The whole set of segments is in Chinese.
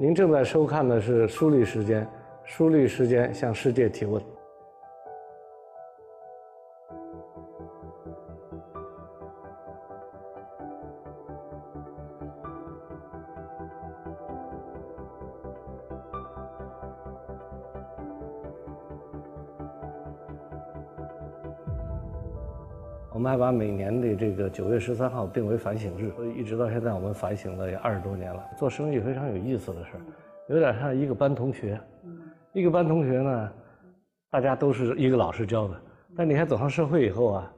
您正在收看的是书立时间，书立时间向世界提问。们还把每年的这个九月十三号定为反省日，所以一直到现在我们反省了也二十多年了。做生意非常有意思的事儿，有点像一个班同学，一个班同学呢，大家都是一个老师教的，但你看走上社会以后啊，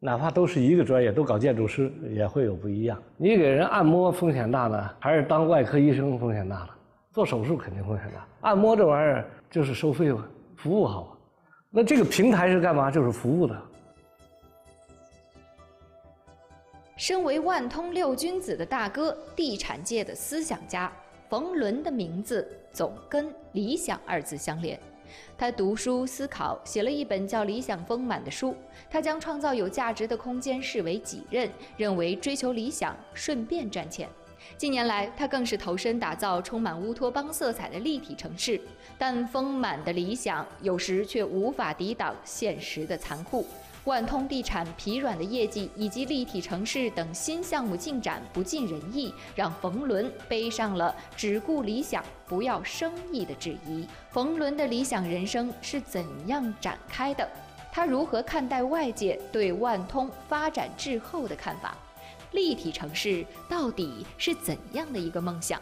哪怕都是一个专业，都搞建筑师，也会有不一样。你给人按摩风险大呢，还是当外科医生风险大呢？做手术肯定风险大，按摩这玩意儿就是收费嘛，服务好。那这个平台是干嘛？就是服务的。身为万通六君子的大哥，地产界的思想家冯仑的名字总跟理想二字相连。他读书思考，写了一本叫《理想丰满》的书。他将创造有价值的空间视为己任，认为追求理想顺便赚钱。近年来，他更是投身打造充满乌托邦色彩的立体城市。但丰满的理想有时却无法抵挡现实的残酷。万通地产疲软的业绩以及立体城市等新项目进展不尽人意，让冯仑背上了只顾理想不要生意的质疑。冯仑的理想人生是怎样展开的？他如何看待外界对万通发展滞后的看法？立体城市到底是怎样的一个梦想？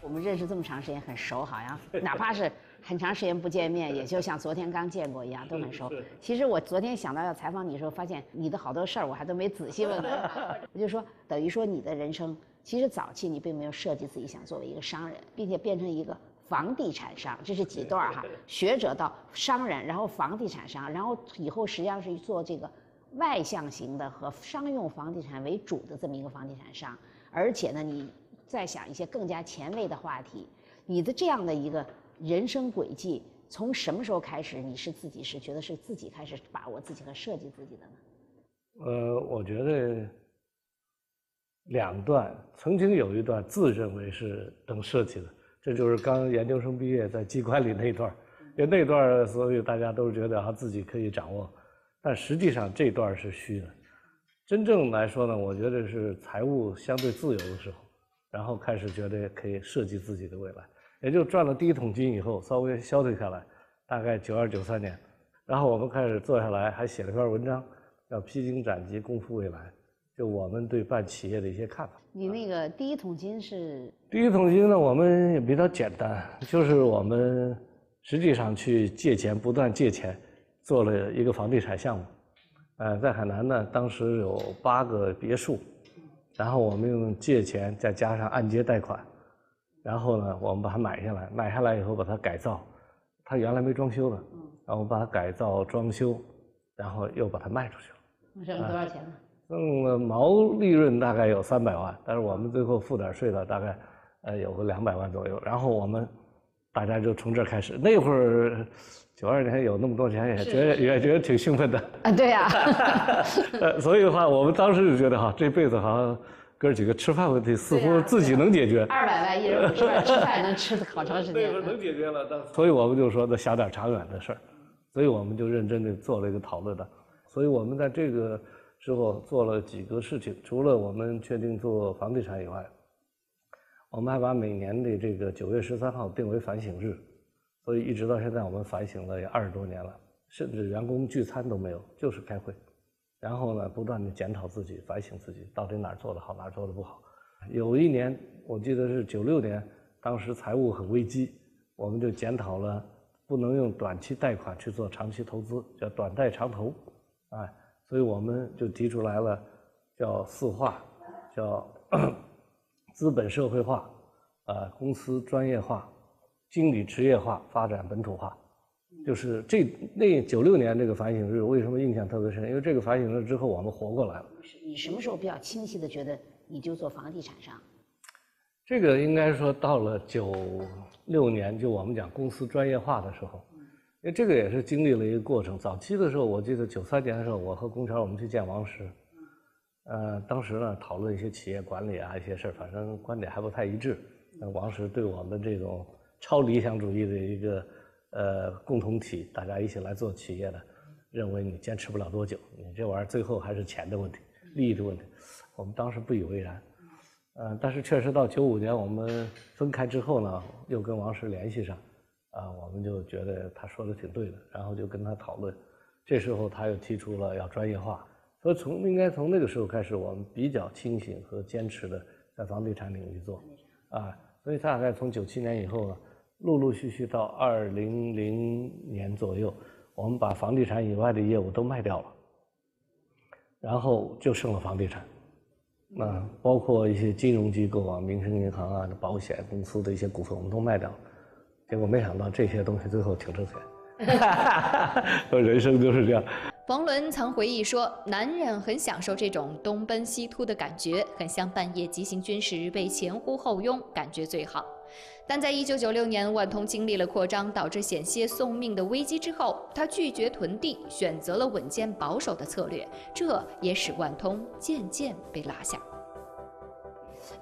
我们认识这么长时间，很熟，好像哪怕是。很长时间不见面，也就像昨天刚见过一样，都很熟。其实我昨天想到要采访你的时候，发现你的好多事儿我还都没仔细问。我就说，等于说你的人生，其实早期你并没有设计自己想作为一个商人，并且变成一个房地产商，这是几段哈？学者到商人，然后房地产商，然后以后实际上是做这个外向型的和商用房地产为主的这么一个房地产商。而且呢，你再想一些更加前卫的话题，你的这样的一个。人生轨迹从什么时候开始？你是自己是觉得是自己开始把握自己和设计自己的呢？呃，我觉得两段，曾经有一段自认为是能设计的，这就是刚研究生毕业在机关里那段，因为那段所以大家都是觉得啊自己可以掌握，但实际上这段是虚的。真正来说呢，我觉得是财务相对自由的时候，然后开始觉得可以设计自己的未来。也就赚了第一桶金以后，稍微消退下来，大概九二九三年，然后我们开始坐下来，还写了篇文章，叫《披荆斩棘，共赴未来》，就我们对办企业的一些看法。你那个第一桶金是？第一桶金呢，我们也比较简单，就是我们实际上去借钱，不断借钱，做了一个房地产项目。呃，在海南呢，当时有八个别墅，然后我们用借钱再加上按揭贷款。然后呢，我们把它买下来，买下来以后把它改造，它原来没装修的，然后把它改造装修，然后又把它卖出去了。挣了多少钱呢？挣了毛利润大概有三百万，但是我们最后付点税了，大概呃有个两百万左右。然后我们大家就从这儿开始，那会儿九二年有那么多钱，也觉得也觉得挺兴奋的。啊，对呀。呃，所以的话，我们当时就觉得哈，这辈子好像。哥几个吃饭问题似乎自己能解决，二百万一人五十万吃饭能吃好长时间。对能解决了，所以我们就说的想点长远的事儿，所以我们就认真的做了一个讨论的。所以我们在这个时候做了几个事情，除了我们确定做房地产以外，我们还把每年的这个九月十三号定为反省日，所以一直到现在我们反省了也二十多年了，甚至员工聚餐都没有，就是开会。然后呢，不断的检讨自己，反省自己，到底哪儿做的好，哪儿做的不好。有一年，我记得是九六年，当时财务很危机，我们就检讨了，不能用短期贷款去做长期投资，叫短贷长投，哎，所以我们就提出来了，叫四化，叫 资本社会化，啊，公司专业化，经理职业化，发展本土化。就是这那九六年这个反省日为什么印象特别深？因为这个反省日之后我们活过来了。你什么时候比较清晰的觉得你就做房地产商？这个应该说到了九六年，就我们讲公司专业化的时候，因为这个也是经历了一个过程。早期的时候，我记得九三年的时候，我和龚桥我们去见王石，呃，当时呢讨论一些企业管理啊一些事儿，反正观点还不太一致。王石对我们这种超理想主义的一个呃共同体，大家一起来做企业的，认为你坚持不了多久，你这玩意儿最后还是钱的问题、利益的问题。我们当时不以为然，呃，但是确实到九五年我们分开之后呢，又跟王石联系上，啊，我们就觉得他说的挺对的，然后就跟他讨论。这时候他又提出了要专业化，所以从应该从那个时候开始，我们比较清醒和坚持的在房地产领域做，啊，所以大概从九七年以后呢，陆陆续续到二零零年左右，我们把房地产以外的业务都卖掉了，然后就剩了房地产，那，包括一些金融机构啊、民生银行啊、保险公司的一些股份我们都卖掉了，结果没想到这些东西最后挺挣钱。人生就是这样。冯仑曾回忆说：“男人很享受这种东奔西突的感觉，很像半夜急行军时被前呼后拥，感觉最好。”但在一九九六年，万通经历了扩张导致险些送命的危机之后，他拒绝囤地，选择了稳健保守的策略，这也使万通渐渐被拉下。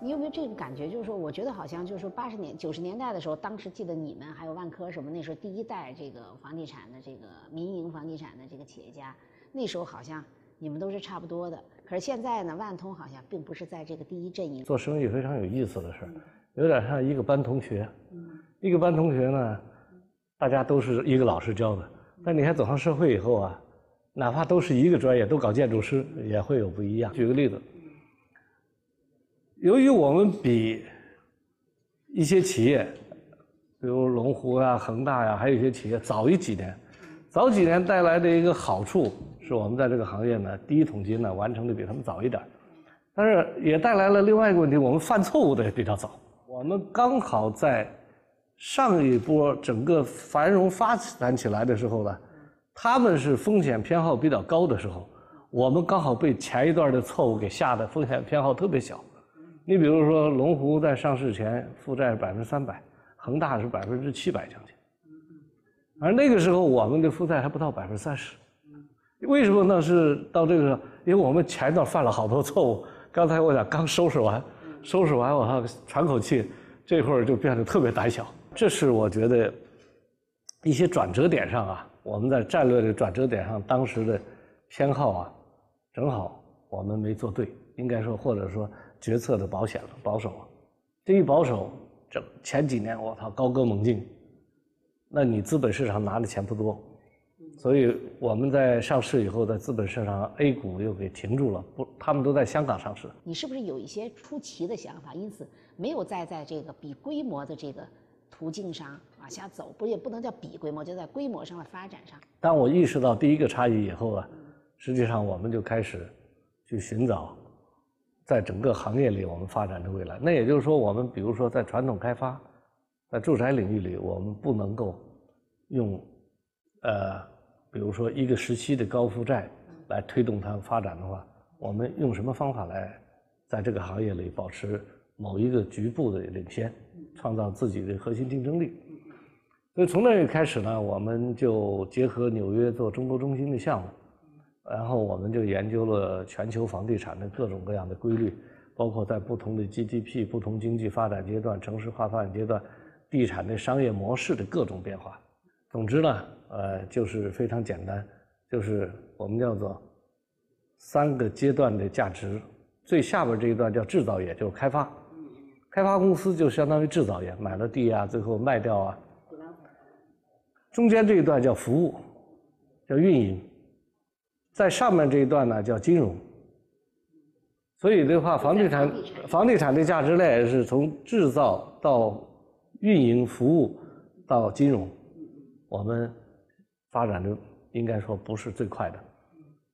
你有没有这个感觉？就是说，我觉得好像就是说，八十年、九十年代的时候，当时记得你们还有万科什么，那时候第一代这个房地产的这个民营房地产的这个企业家，那时候好像你们都是差不多的。可是现在呢，万通好像并不是在这个第一阵营。做生意非常有意思的事有点像一个班同学。一个班同学呢，大家都是一个老师教的，但你看走上社会以后啊，哪怕都是一个专业，都搞建筑师，也会有不一样。举个例子。由于我们比一些企业，比如龙湖啊、恒大呀，还有一些企业早一几年，早几年带来的一个好处是我们在这个行业呢，第一桶金呢完成的比他们早一点，但是也带来了另外一个问题，我们犯错误的也比较早。我们刚好在上一波整个繁荣发展起来的时候呢，他们是风险偏好比较高的时候，我们刚好被前一段的错误给吓得风险偏好特别小。你比如说，龙湖在上市前负债百分之三百，恒大是百分之七百将近，而那个时候我们的负债还不到百分之三十。为什么呢？是到这个，因为我们前一段犯了好多错误。刚才我讲刚收拾完，收拾完我还喘口气，这会儿就变得特别胆小。这是我觉得一些转折点上啊，我们在战略的转折点上，当时的偏好啊，正好我们没做对，应该说或者说。决策的保险了，保守了，这一保守，这前几年我操高歌猛进，那你资本市场拿的钱不多，所以我们在上市以后，在资本市场 A 股又给停住了，不，他们都在香港上市。你是不是有一些出奇的想法？因此没有再在这个比规模的这个途径上往下走，不也不能叫比规模，就在规模上的发展上。当我意识到第一个差异以后啊，实际上我们就开始去寻找。在整个行业里，我们发展的未来，那也就是说，我们比如说在传统开发，在住宅领域里，我们不能够用，呃，比如说一个时期的高负债来推动它发展的话，我们用什么方法来在这个行业里保持某一个局部的领先，创造自己的核心竞争力？所以从那个开始呢，我们就结合纽约做中国中心的项目。然后我们就研究了全球房地产的各种各样的规律，包括在不同的 GDP、不同经济发展阶段、城市化发展阶段，地产的商业模式的各种变化。总之呢，呃，就是非常简单，就是我们叫做三个阶段的价值。最下边这一段叫制造业，就是开发，开发公司就相当于制造业，买了地啊，最后卖掉啊。中间这一段叫服务，叫运营。在上面这一段呢叫金融，所以的话，房地产房地产的价值链是从制造到运营服务到金融，我们发展的应该说不是最快的，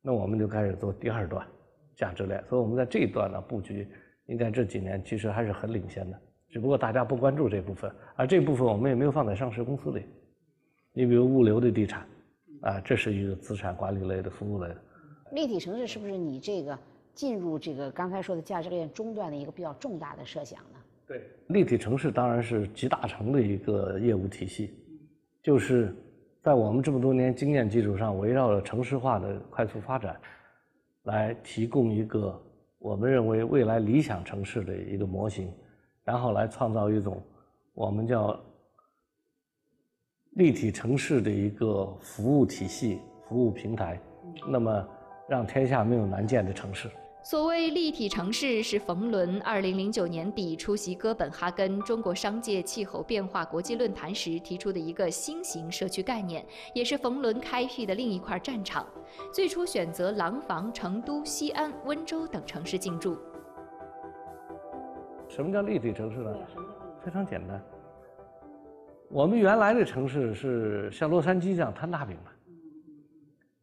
那我们就开始做第二段价值链，所以我们在这一段呢布局，应该这几年其实还是很领先的，只不过大家不关注这部分，而这部分我们也没有放在上市公司里，你比如物流的地产。啊，这是一个资产管理类的服务类的。立体城市是不是你这个进入这个刚才说的价值链中段的一个比较重大的设想呢？对，立体城市当然是集大成的一个业务体系，就是在我们这么多年经验基础上，围绕着城市化的快速发展，来提供一个我们认为未来理想城市的一个模型，然后来创造一种我们叫立体城市的一个服务体系、服务平台，那么让天下没有难见的城市。所谓立体城市，是冯仑2009年底出席哥本哈根中国商界气候变化国际论坛时提出的一个新型社区概念，也是冯仑开辟的另一块战场。最初选择廊坊、成都、西安、温州等城市进驻。什么叫立体城市呢？非常简单。我们原来的城市是像洛杉矶这样摊大饼的。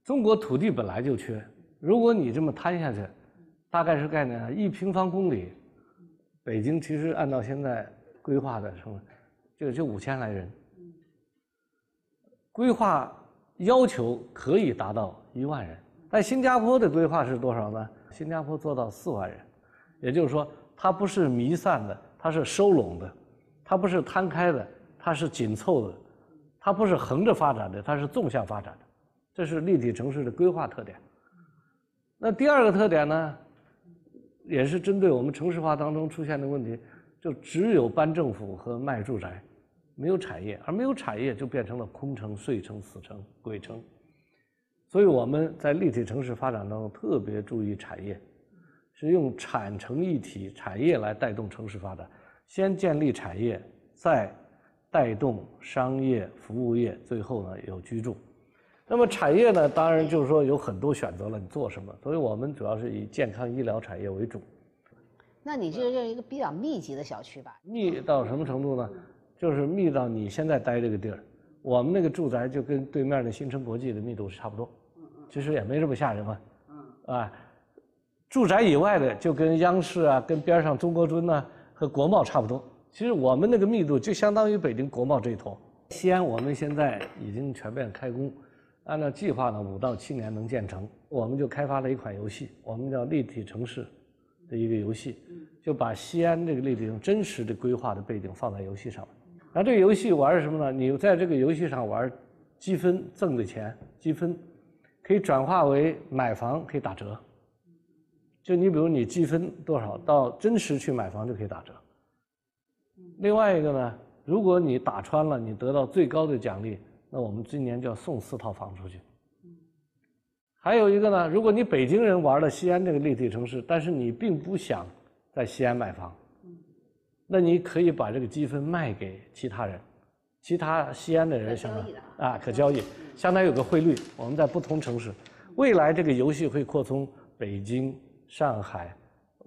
中国土地本来就缺，如果你这么摊下去。大概是概念啊，一平方公里，北京其实按照现在规划的什么，就就五千来人。规划要求可以达到一万人，但新加坡的规划是多少呢？新加坡做到四万人，也就是说，它不是弥散的，它是收拢的，它不是摊开的，它是紧凑的，它不是横着发展的，它是纵向发展的，这是立体城市的规划特点。那第二个特点呢？也是针对我们城市化当中出现的问题，就只有搬政府和卖住宅，没有产业，而没有产业就变成了空城、碎城、死城、鬼城。所以我们在立体城市发展当中特别注意产业，是用产城一体、产业来带动城市发展，先建立产业，再带动商业、服务业，最后呢有居住。那么产业呢，当然就是说有很多选择了，你做什么？所以我们主要是以健康医疗产业为主。那你这是一个比较密集的小区吧？密到什么程度呢？就是密到你现在待这个地儿，我们那个住宅就跟对面的新城国际的密度是差不多。其实也没这么吓人嘛。啊，住宅以外的就跟央视啊、跟边上中国尊呐和国贸差不多。其实我们那个密度就相当于北京国贸这一坨。西安我们现在已经全面开工。按照计划呢，五到七年能建成。我们就开发了一款游戏，我们叫立体城市的一个游戏，就把西安这个立体真实的规划的背景放在游戏上面。然后这个游戏玩什么呢？你在这个游戏上玩，积分挣的钱，积分可以转化为买房可以打折。就你比如你积分多少，到真实去买房就可以打折。另外一个呢，如果你打穿了，你得到最高的奖励。那我们今年就要送四套房出去。还有一个呢，如果你北京人玩了西安这个立体城市，但是你并不想在西安买房，那你可以把这个积分卖给其他人，其他西安的人相当啊可交易，相当于有个汇率。我们在不同城市，未来这个游戏会扩充北京、上海、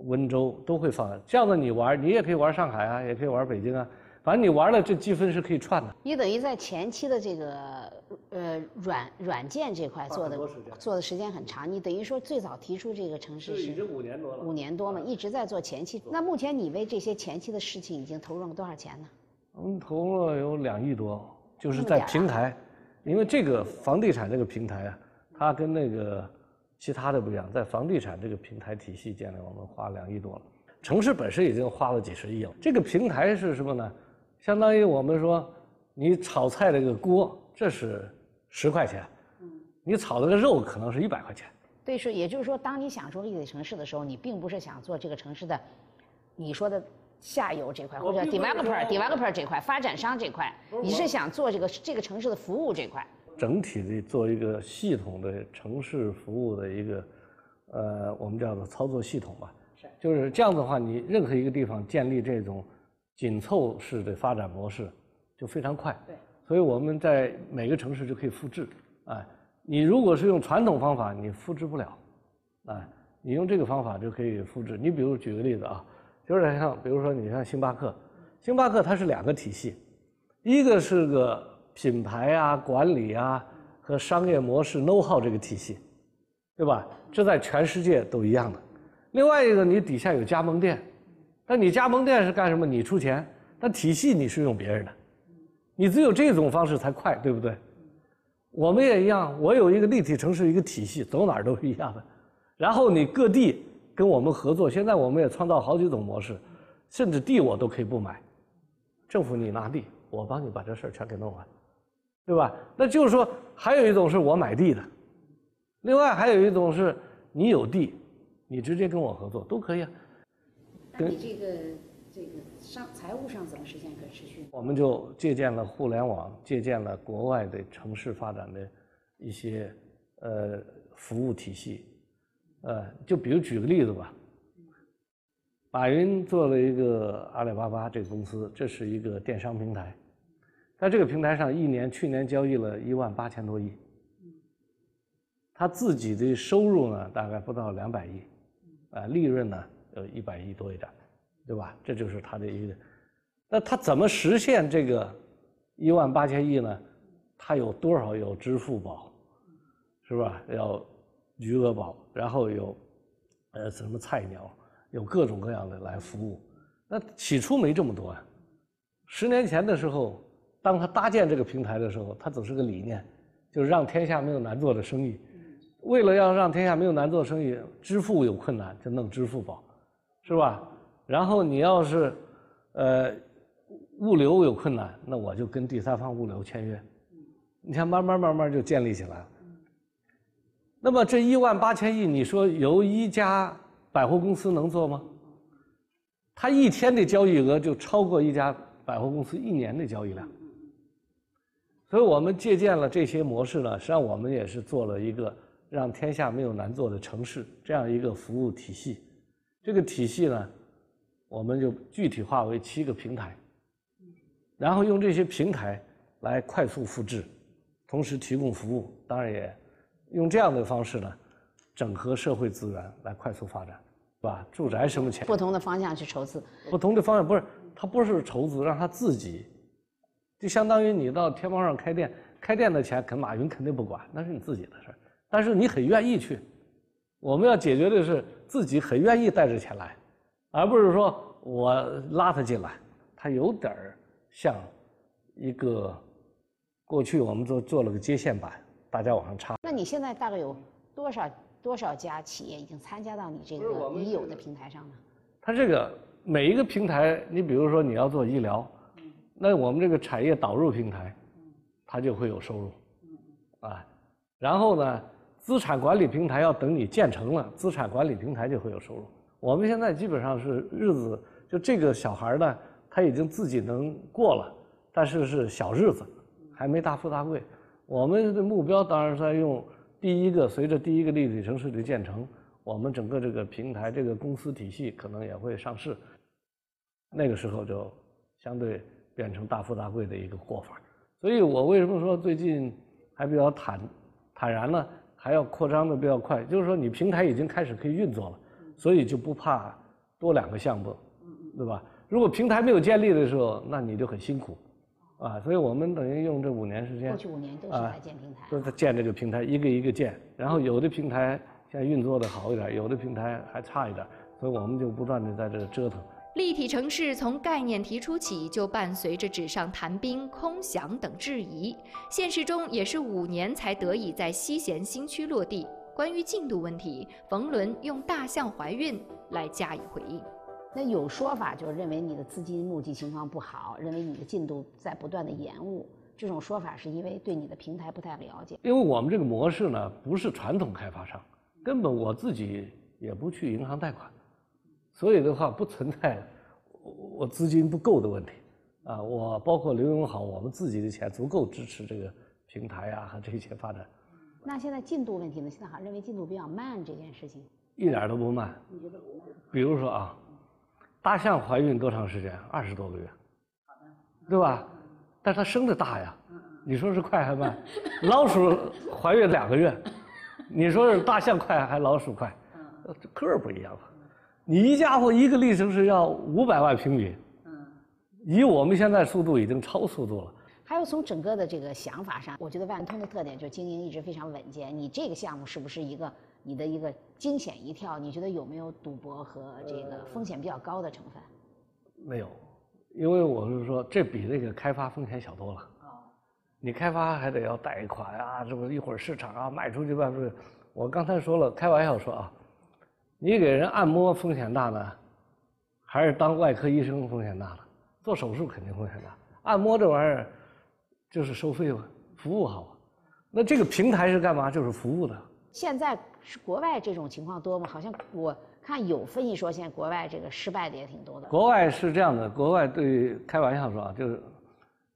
温州都会放。这样的你玩，你也可以玩上海啊，也可以玩北京啊。反正你玩了，这积分是可以串的。你等于在前期的这个呃软软件这块做的做的时间很长。你等于说最早提出这个城市是已经五年多了，五年多嘛，一直在做前期。那目前你为这些前期的事情已经投入了多少钱呢？我们投入了有两亿多，就是在平台，因为这个房地产这个平台啊，它跟那个其他的不一样，在房地产这个平台体系建立，我们花两亿多了。城市本身已经花了几十亿了。这个平台是什么呢？相当于我们说，你炒菜这个锅，这是十块钱，你炒那个肉可能是一百块钱。对，是，也就是说，当你想做立体城市的时候，你并不是想做这个城市的，你说的下游这块或者 developer developer 这块发展商这块，你是想做这个这个城市的服务这块。整体的做一个系统的城市服务的一个，呃，我们叫做操作系统吧。是。就是这样的话，你任何一个地方建立这种。紧凑式的发展模式就非常快，对，所以我们在每个城市就可以复制。哎，你如果是用传统方法，你复制不了。哎，你用这个方法就可以复制。你比如举个例子啊，就是像比如说你像星巴克，星巴克它是两个体系，一个是个品牌啊、管理啊和商业模式 know how 这个体系，对吧？这在全世界都一样的。另外一个，你底下有加盟店。那你加盟店是干什么？你出钱，但体系你是用别人的，你只有这种方式才快，对不对？我们也一样，我有一个立体城市一个体系，走哪儿都是一样的。然后你各地跟我们合作，现在我们也创造好几种模式，甚至地我都可以不买，政府你拿地，我帮你把这事儿全给弄完，对吧？那就是说，还有一种是我买地的，另外还有一种是你有地，你直接跟我合作都可以啊。你这个这个上财务上怎么实现可持续？我们就借鉴了互联网，借鉴了国外的城市发展的一些呃服务体系，呃，就比如举个例子吧，马云做了一个阿里巴巴这个公司，这是一个电商平台，在这个平台上一年去年交易了一万八千多亿，他自己的收入呢大概不到两百亿，啊，利润呢有一百亿多一点，对吧？这就是他的一个，那他怎么实现这个一万八千亿呢？他有多少有支付宝，是吧？要余额宝，然后有呃什么菜鸟。有各种各样的来服务，那起初没这么多啊。十年前的时候，当他搭建这个平台的时候，他总是个理念，就是让天下没有难做的生意。为了要让天下没有难做的生意，支付有困难就弄支付宝，是吧？然后你要是呃物流有困难，那我就跟第三方物流签约。你看，慢慢慢慢就建立起来了。那么这一万八千亿，你说由一家。百货公司能做吗？他一天的交易额就超过一家百货公司一年的交易量。所以我们借鉴了这些模式呢，实际上我们也是做了一个让天下没有难做的城市这样一个服务体系。这个体系呢，我们就具体化为七个平台，然后用这些平台来快速复制，同时提供服务。当然也用这样的方式呢。整合社会资源来快速发展，是吧？住宅什么钱？不同的方向去筹资。不同的方向不是，它不是筹资，让它自己，就相当于你到天猫上开店，开店的钱肯马云肯定不管，那是你自己的事儿。但是你很愿意去，我们要解决的是自己很愿意带着钱来，而不是说我拉他进来。他有点儿像一个过去我们做做了个接线板，大家往上插。那你现在大概有多少？多少家企业已经参加到你这个已有的平台上呢？它这个每一个平台，你比如说你要做医疗，那我们这个产业导入平台，它就会有收入，啊，然后呢，资产管理平台要等你建成了，资产管理平台就会有收入。我们现在基本上是日子，就这个小孩呢，他已经自己能过了，但是是小日子，还没大富大贵。我们的目标当然是在用。第一个，随着第一个立体城市的建成，我们整个这个平台、这个公司体系可能也会上市。那个时候就相对变成大富大贵的一个过法。所以我为什么说最近还比较坦坦然呢？还要扩张的比较快，就是说你平台已经开始可以运作了，所以就不怕多两个项目，对吧？如果平台没有建立的时候，那你就很辛苦。啊，所以我们等于用这五年时间，过去五年都是在建平台，都在建这个平台，一个一个建。然后有的平台现在运作的好一点，有的平台还差一点，所以我们就不断的在这折腾。立体城市从概念提出起，就伴随着纸上谈兵、空想等质疑，现实中也是五年才得以在西咸新区落地。关于进度问题，冯仑用大象怀孕来加以回应。那有说法，就是认为你的资金募集情况不好，认为你的进度在不断的延误。这种说法是因为对你的平台不太了解。因为我们这个模式呢，不是传统开发商，根本我自己也不去银行贷款，所以的话不存在我资金不够的问题。啊，我包括刘永好，我们自己的钱足够支持这个平台啊和 这些发展。那现在进度问题呢？现在好像认为进度比较慢，这件事情一点都不慢。你觉得不慢？比如说啊。大象怀孕多长时间？二十多个月，对吧？但是它生的大呀，你说是快还慢？老鼠怀孕两个月，你说是大象快还老鼠快？个儿不一样了。你一家伙一个历程是要五百万平米，嗯以我们现在速度已经超速度了。还有从整个的这个想法上，我觉得万通的特点就是经营一直非常稳健。你这个项目是不是一个你的一个惊险一跳？你觉得有没有赌博和这个风险比较高的成分？没有，因为我是说这比那个开发风险小多了。你开发还得要贷款啊，这不一会儿市场啊卖出去卖出去。我刚才说了，开玩笑说啊，你给人按摩风险大呢，还是当外科医生风险大了？做手术肯定风险大，按摩这玩意儿。就是收费嘛，服务好啊。那这个平台是干嘛？就是服务的。现在是国外这种情况多吗？好像我看有分析说，现在国外这个失败的也挺多的。国外是这样的，国外对开玩笑说啊，就是，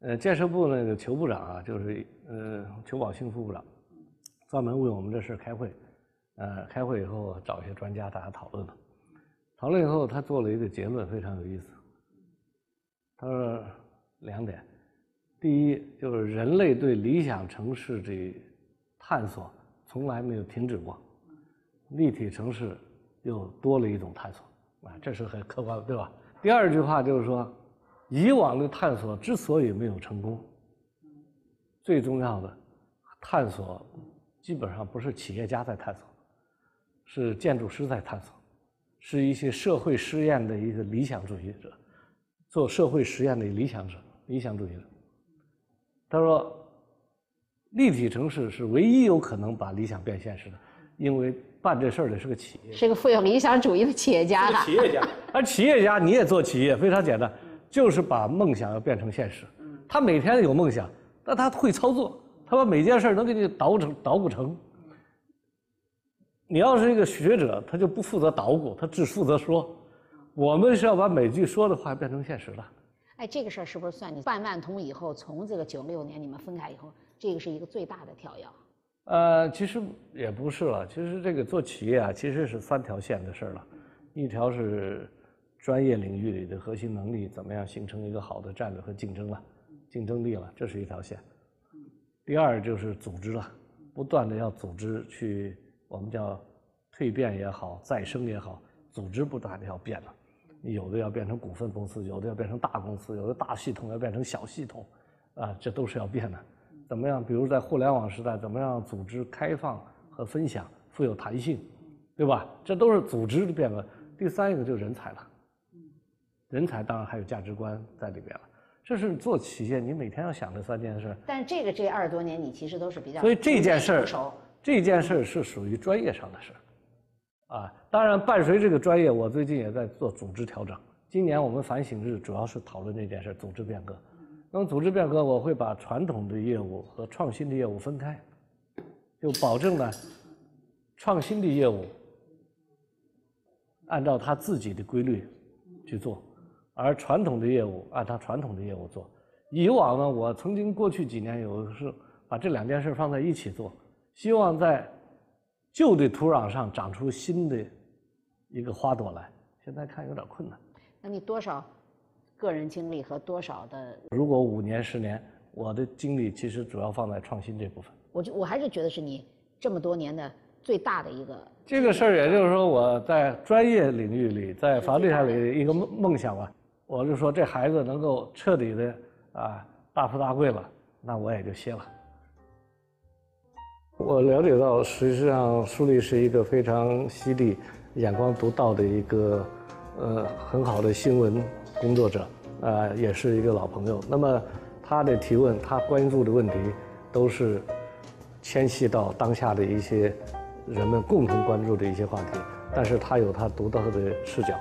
呃，建设部那个裘部长啊，就是呃裘宝兴副部长，专门为我们这事开会，呃，开会以后找一些专家大家讨论了，讨论以后他做了一个结论，非常有意思。他说两点，第一就是人类对理想城市的探索从来没有停止过，立体城市。又多了一种探索，啊，这是很客观的，对吧？第二句话就是说，以往的探索之所以没有成功，最重要的探索基本上不是企业家在探索，是建筑师在探索，是一些社会实验的一个理想主义者，做社会实验的理想者、理想主义者。他说，立体城市是唯一有可能把理想变现实的，因为。办这事儿的是个企业，是个富有理想主义的企业家。企业家，而企业家你也做企业，非常简单，就是把梦想要变成现实。他每天有梦想，但他会操作，他把每件事能给你捣成捣鼓成。你要是一个学者，他就不负责捣鼓，他只负责说。我们是要把每句说的话变成现实的。哎，这个事儿是不是算你办万通以后，从这个九六年你们分开以后，这个是一个最大的跳跃？呃，其实也不是了。其实这个做企业啊，其实是三条线的事儿了。一条是专业领域里的核心能力怎么样形成一个好的战略和竞争了，竞争力了，这是一条线。第二就是组织了，不断的要组织去，我们叫蜕变也好，再生也好，组织不断的要变了。你有的要变成股份公司，有的要变成大公司，有的大系统要变成小系统，啊，这都是要变的。怎么样？比如在互联网时代，怎么样组织开放和分享，富有弹性，对吧？这都是组织的变革。第三一个就是人才了，人才当然还有价值观在里边了。这是做企业你每天要想的三件事。但这个这二十多年，你其实都是比较所以这件事儿，这件事儿是属于专业上的事儿，啊，当然伴随这个专业，我最近也在做组织调整。今年我们反省日主要是讨论这件事组织变革。那么组织变革，我会把传统的业务和创新的业务分开，就保证呢，创新的业务按照它自己的规律去做，而传统的业务按它传统的业务做。以往呢，我曾经过去几年有的是把这两件事放在一起做，希望在旧的土壤上长出新的一个花朵来。现在看有点困难。那你多少？个人精力和多少的？如果五年十年，我的精力其实主要放在创新这部分。我就我还是觉得是你这么多年的最大的一个。这个事儿，也就是说我在专业领域里，在房地产里一个梦梦想吧。我就说这孩子能够彻底的啊大富大贵了，那我也就歇了。我了解到，实际上苏丽是一个非常犀利、眼光独到的一个呃很好的新闻。工作者，呃，也是一个老朋友。那么，他的提问，他关注的问题，都是牵系到当下的一些人们共同关注的一些话题。但是他有他独到的视角。